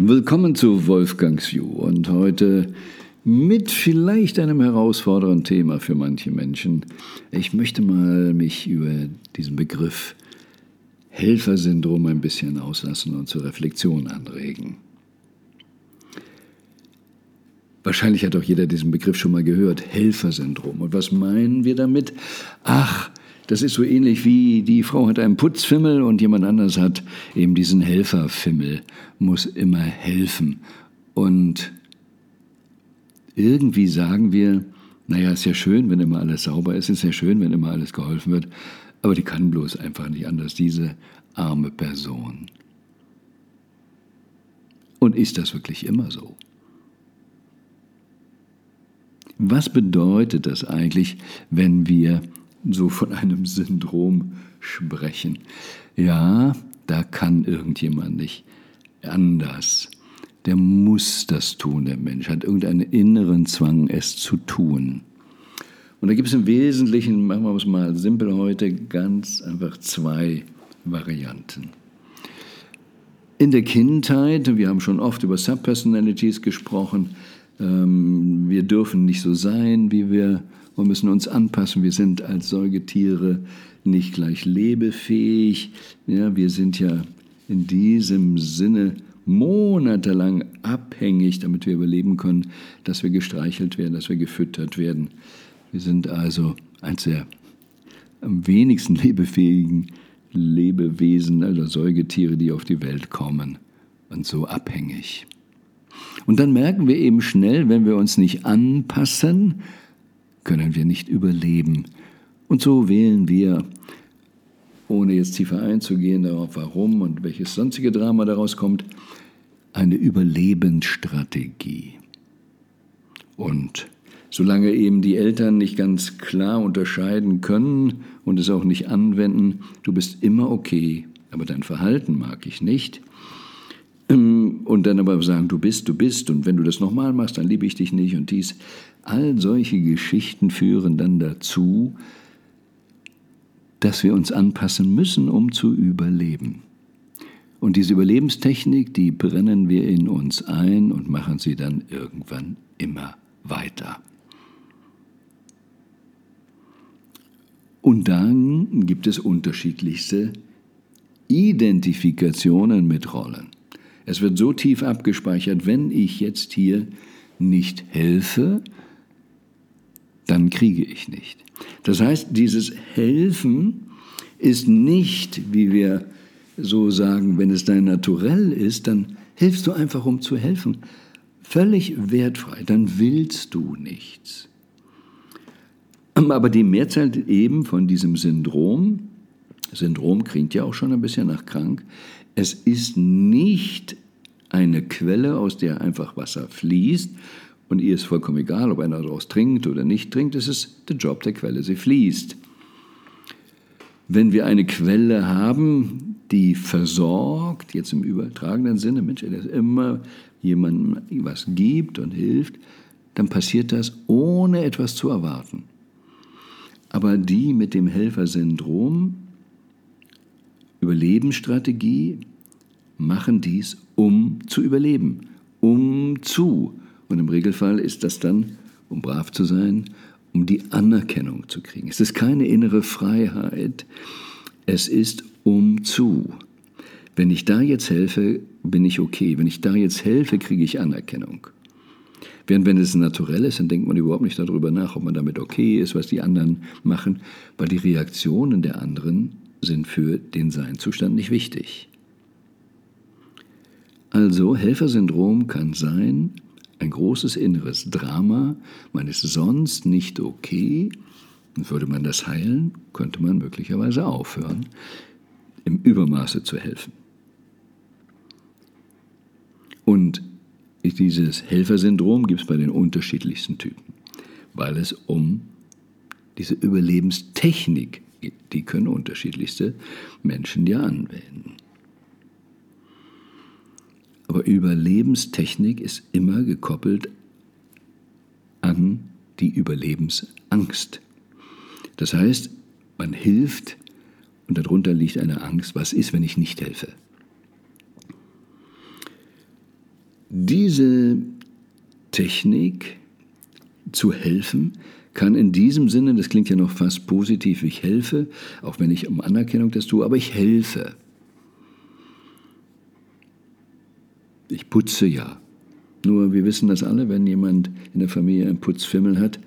Willkommen zu Wolfgangs View und heute mit vielleicht einem herausfordernden Thema für manche Menschen. Ich möchte mal mich über diesen Begriff Helfersyndrom ein bisschen auslassen und zur Reflexion anregen. Wahrscheinlich hat auch jeder diesen Begriff schon mal gehört, Helfersyndrom. Und was meinen wir damit? Ach, das ist so ähnlich wie die Frau hat einen Putzfimmel und jemand anders hat eben diesen Helferfimmel, muss immer helfen. Und irgendwie sagen wir, naja, ist ja schön, wenn immer alles sauber ist, ist ja schön, wenn immer alles geholfen wird, aber die kann bloß einfach nicht anders, diese arme Person. Und ist das wirklich immer so? Was bedeutet das eigentlich, wenn wir so von einem Syndrom sprechen. Ja, da kann irgendjemand nicht anders. Der muss das tun, der Mensch, hat irgendeinen inneren Zwang, es zu tun. Und da gibt es im Wesentlichen, machen wir es mal simpel heute, ganz einfach zwei Varianten. In der Kindheit, wir haben schon oft über Subpersonalities gesprochen, ähm, wir dürfen nicht so sein, wie wir wir müssen uns anpassen. Wir sind als Säugetiere nicht gleich lebefähig. Ja, wir sind ja in diesem Sinne monatelang abhängig, damit wir überleben können, dass wir gestreichelt werden, dass wir gefüttert werden. Wir sind also eines der am wenigsten lebefähigen Lebewesen, also Säugetiere, die auf die Welt kommen und so abhängig. Und dann merken wir eben schnell, wenn wir uns nicht anpassen, können wir nicht überleben. Und so wählen wir, ohne jetzt tiefer einzugehen darauf, warum und welches sonstige Drama daraus kommt, eine Überlebensstrategie. Und solange eben die Eltern nicht ganz klar unterscheiden können und es auch nicht anwenden, du bist immer okay, aber dein Verhalten mag ich nicht, und dann aber sagen, du bist, du bist, und wenn du das nochmal machst, dann liebe ich dich nicht und dies, All solche Geschichten führen dann dazu, dass wir uns anpassen müssen, um zu überleben. Und diese Überlebenstechnik, die brennen wir in uns ein und machen sie dann irgendwann immer weiter. Und dann gibt es unterschiedlichste Identifikationen mit Rollen. Es wird so tief abgespeichert, wenn ich jetzt hier nicht helfe, dann kriege ich nicht. Das heißt, dieses Helfen ist nicht, wie wir so sagen, wenn es dein Naturell ist, dann hilfst du einfach, um zu helfen. Völlig wertfrei, dann willst du nichts. Aber die Mehrzahl eben von diesem Syndrom, Syndrom klingt ja auch schon ein bisschen nach krank, es ist nicht eine Quelle, aus der einfach Wasser fließt, und ihr ist vollkommen egal, ob einer daraus trinkt oder nicht trinkt, es ist der Job der Quelle, sie fließt. Wenn wir eine Quelle haben, die versorgt, jetzt im übertragenen Sinne, Mensch, der immer jemandem was gibt und hilft, dann passiert das ohne etwas zu erwarten. Aber die mit dem Helfersyndrom, Überlebensstrategie, machen dies, um zu überleben, um zu und im Regelfall ist das dann, um brav zu sein, um die Anerkennung zu kriegen. Es ist keine innere Freiheit, es ist um zu. Wenn ich da jetzt helfe, bin ich okay. Wenn ich da jetzt helfe, kriege ich Anerkennung. Während wenn es naturell ist, dann denkt man überhaupt nicht darüber nach, ob man damit okay ist, was die anderen machen, weil die Reaktionen der anderen sind für den Seinzustand nicht wichtig. Also Helfersyndrom kann sein, ein großes inneres Drama, man ist sonst nicht okay, würde man das heilen, könnte man möglicherweise aufhören, im Übermaße zu helfen. Und dieses Helfersyndrom gibt es bei den unterschiedlichsten Typen, weil es um diese Überlebenstechnik geht. Die können unterschiedlichste Menschen ja anwenden. Aber Überlebenstechnik ist immer gekoppelt an die Überlebensangst. Das heißt, man hilft und darunter liegt eine Angst, was ist, wenn ich nicht helfe? Diese Technik zu helfen kann in diesem Sinne, das klingt ja noch fast positiv, ich helfe, auch wenn ich um Anerkennung das tue, aber ich helfe. Ich putze ja. Nur wir wissen das alle, wenn jemand in der Familie einen Putzfimmel hat,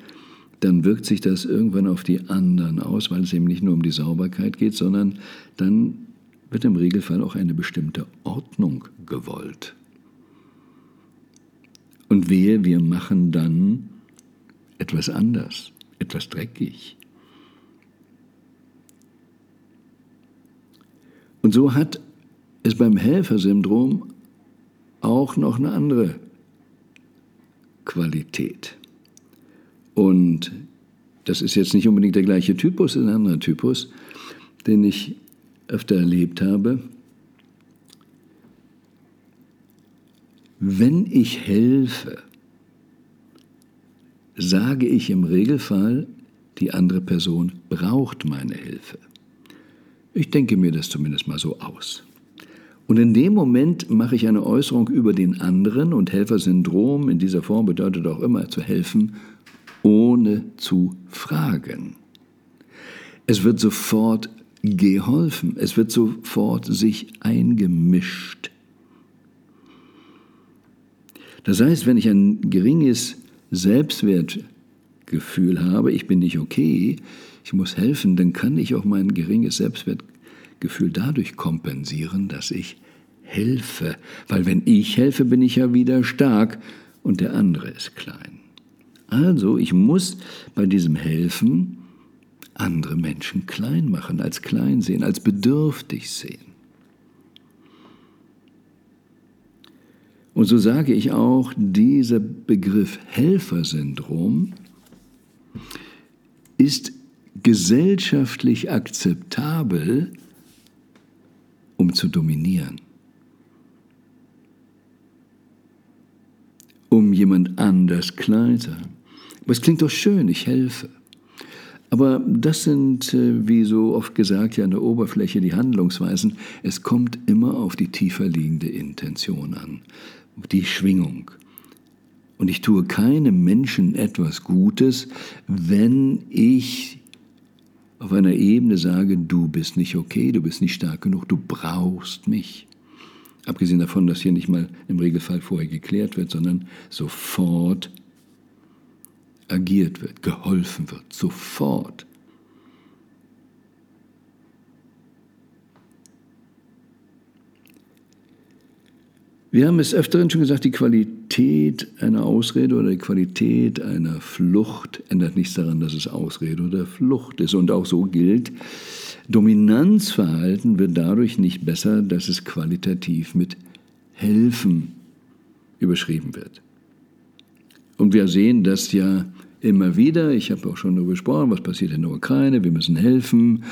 dann wirkt sich das irgendwann auf die anderen aus, weil es eben nicht nur um die Sauberkeit geht, sondern dann wird im Regelfall auch eine bestimmte Ordnung gewollt. Und wehe, wir machen dann etwas anders, etwas dreckig. Und so hat es beim Helfersyndrom auch noch eine andere Qualität. Und das ist jetzt nicht unbedingt der gleiche Typus, ein anderer Typus, den ich öfter erlebt habe. Wenn ich helfe, sage ich im Regelfall, die andere Person braucht meine Hilfe. Ich denke mir das zumindest mal so aus. Und in dem Moment mache ich eine Äußerung über den anderen und Helfersyndrom in dieser Form bedeutet auch immer zu helfen, ohne zu fragen. Es wird sofort geholfen, es wird sofort sich eingemischt. Das heißt, wenn ich ein geringes Selbstwertgefühl habe, ich bin nicht okay, ich muss helfen, dann kann ich auch mein geringes Selbstwertgefühl dadurch kompensieren, dass ich helfe. Weil wenn ich helfe, bin ich ja wieder stark und der andere ist klein. Also, ich muss bei diesem Helfen andere Menschen klein machen, als klein sehen, als bedürftig sehen. Und so sage ich auch, dieser Begriff Helfersyndrom ist gesellschaftlich akzeptabel, um zu dominieren. Um jemand anders klein. Aber es klingt doch schön, ich helfe. Aber das sind, äh, wie so oft gesagt, ja an der Oberfläche die Handlungsweisen. Es kommt immer auf die tiefer liegende Intention an, die Schwingung. Und ich tue keinem Menschen etwas Gutes, wenn ich auf einer Ebene sage, du bist nicht okay, du bist nicht stark genug, du brauchst mich. Abgesehen davon, dass hier nicht mal im Regelfall vorher geklärt wird, sondern sofort agiert wird, geholfen wird, sofort. Wir haben es öfteren schon gesagt, die Qualität einer Ausrede oder die Qualität einer Flucht ändert nichts daran, dass es Ausrede oder Flucht ist. Und auch so gilt, Dominanzverhalten wird dadurch nicht besser, dass es qualitativ mit Helfen überschrieben wird. Und wir sehen das ja immer wieder. Ich habe auch schon darüber gesprochen, was passiert in der Ukraine. Wir müssen helfen.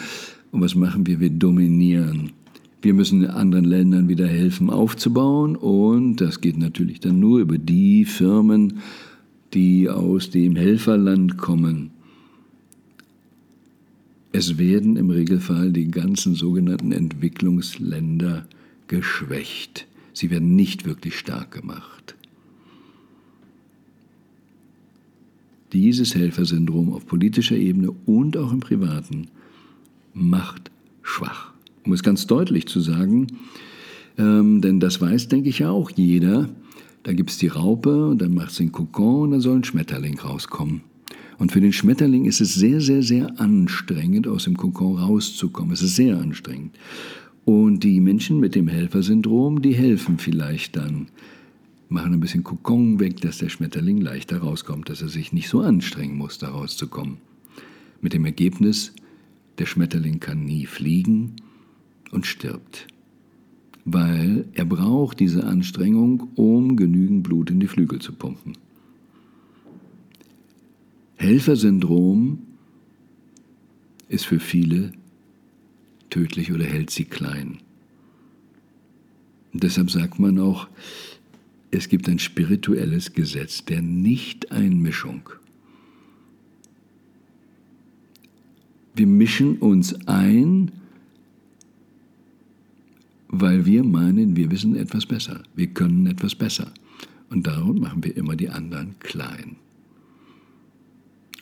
Und was machen wir? Wir dominieren. Wir müssen anderen Ländern wieder helfen aufzubauen. Und das geht natürlich dann nur über die Firmen, die aus dem Helferland kommen. Es werden im Regelfall die ganzen sogenannten Entwicklungsländer geschwächt. Sie werden nicht wirklich stark gemacht. dieses Helfersyndrom auf politischer Ebene und auch im privaten macht schwach. Um es ganz deutlich zu sagen, ähm, denn das weiß, denke ich, ja auch jeder, da gibt es die Raupe und dann macht es den Kokon und dann soll ein Schmetterling rauskommen. Und für den Schmetterling ist es sehr, sehr, sehr anstrengend, aus dem Kokon rauszukommen. Es ist sehr anstrengend. Und die Menschen mit dem Helfersyndrom, die helfen vielleicht dann machen ein bisschen Kokon weg, dass der Schmetterling leichter rauskommt, dass er sich nicht so anstrengen muss, da rauszukommen. Mit dem Ergebnis, der Schmetterling kann nie fliegen und stirbt, weil er braucht diese Anstrengung, um genügend Blut in die Flügel zu pumpen. Helfersyndrom ist für viele tödlich oder hält sie klein. Und deshalb sagt man auch, es gibt ein spirituelles Gesetz der Nichteinmischung. Wir mischen uns ein, weil wir meinen, wir wissen etwas besser, wir können etwas besser. Und darum machen wir immer die anderen klein.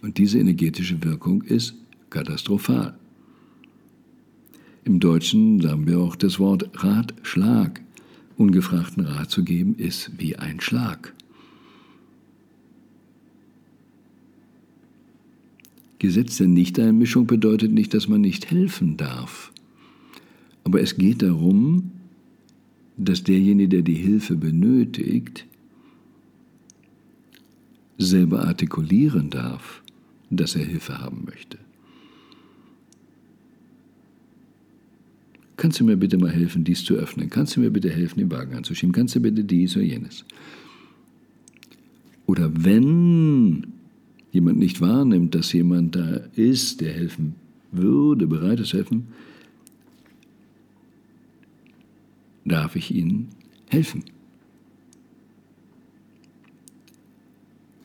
Und diese energetische Wirkung ist katastrophal. Im Deutschen sagen wir auch das Wort Ratschlag. Ungefragten Rat zu geben ist wie ein Schlag. Gesetz der Nichteinmischung bedeutet nicht, dass man nicht helfen darf. Aber es geht darum, dass derjenige, der die Hilfe benötigt, selber artikulieren darf, dass er Hilfe haben möchte. Kannst du mir bitte mal helfen, dies zu öffnen? Kannst du mir bitte helfen, den Wagen anzuschieben? Kannst du bitte dies oder jenes? Oder wenn jemand nicht wahrnimmt, dass jemand da ist, der helfen würde, bereit ist zu helfen, darf ich ihnen helfen.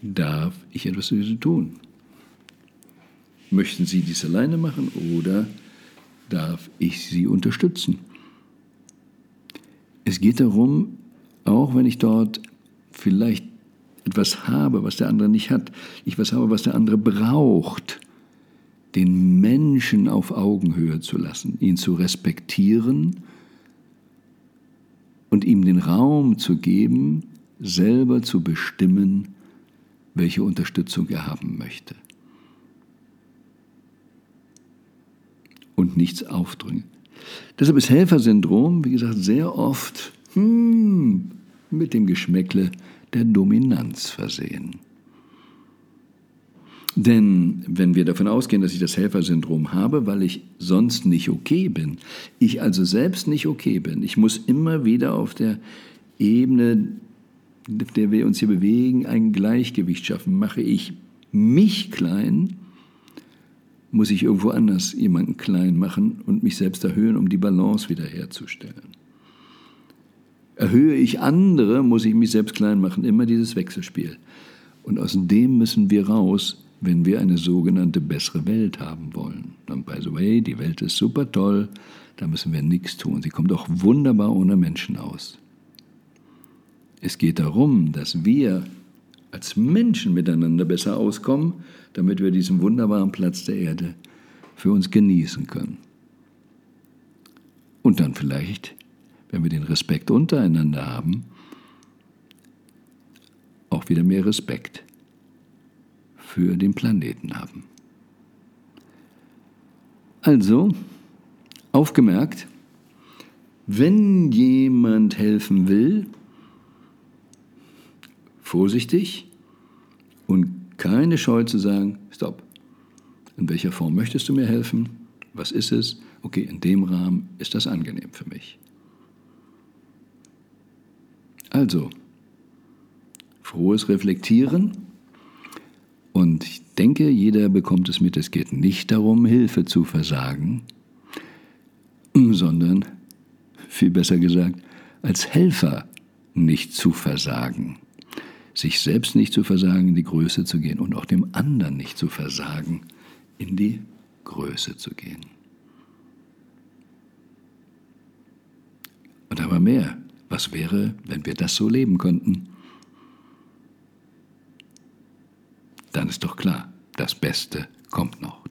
Darf ich etwas für sie tun? Möchten Sie dies alleine machen oder darf ich Sie unterstützen? Es geht darum, auch wenn ich dort vielleicht etwas habe, was der andere nicht hat, ich was habe, was der andere braucht, den Menschen auf Augenhöhe zu lassen, ihn zu respektieren und ihm den Raum zu geben, selber zu bestimmen, welche Unterstützung er haben möchte. Und nichts aufdrängen. Deshalb ist Helfersyndrom, wie gesagt, sehr oft hmm, mit dem Geschmäckle der Dominanz versehen. Denn wenn wir davon ausgehen, dass ich das Helfersyndrom habe, weil ich sonst nicht okay bin, ich also selbst nicht okay bin, ich muss immer wieder auf der Ebene, auf der wir uns hier bewegen, ein Gleichgewicht schaffen. Mache ich mich klein, muss ich irgendwo anders jemanden klein machen und mich selbst erhöhen, um die Balance wiederherzustellen. Erhöhe ich andere, muss ich mich selbst klein machen. Immer dieses Wechselspiel. Und aus dem müssen wir raus, wenn wir eine sogenannte bessere Welt haben wollen. Und by the way, die Welt ist super toll, da müssen wir nichts tun. Sie kommt auch wunderbar ohne Menschen aus. Es geht darum, dass wir als Menschen miteinander besser auskommen, damit wir diesen wunderbaren Platz der Erde für uns genießen können. Und dann vielleicht wenn wir den Respekt untereinander haben, auch wieder mehr Respekt für den Planeten haben. Also, aufgemerkt, wenn jemand helfen will, vorsichtig und keine Scheu zu sagen, stopp, in welcher Form möchtest du mir helfen? Was ist es? Okay, in dem Rahmen ist das angenehm für mich. Also, frohes Reflektieren. Und ich denke, jeder bekommt es mit, es geht nicht darum, Hilfe zu versagen, sondern, viel besser gesagt, als Helfer nicht zu versagen. Sich selbst nicht zu versagen, in die Größe zu gehen und auch dem anderen nicht zu versagen, in die Größe zu gehen. Und aber mehr, was wäre, wenn wir das so leben könnten? Dann ist doch klar, das Beste kommt noch.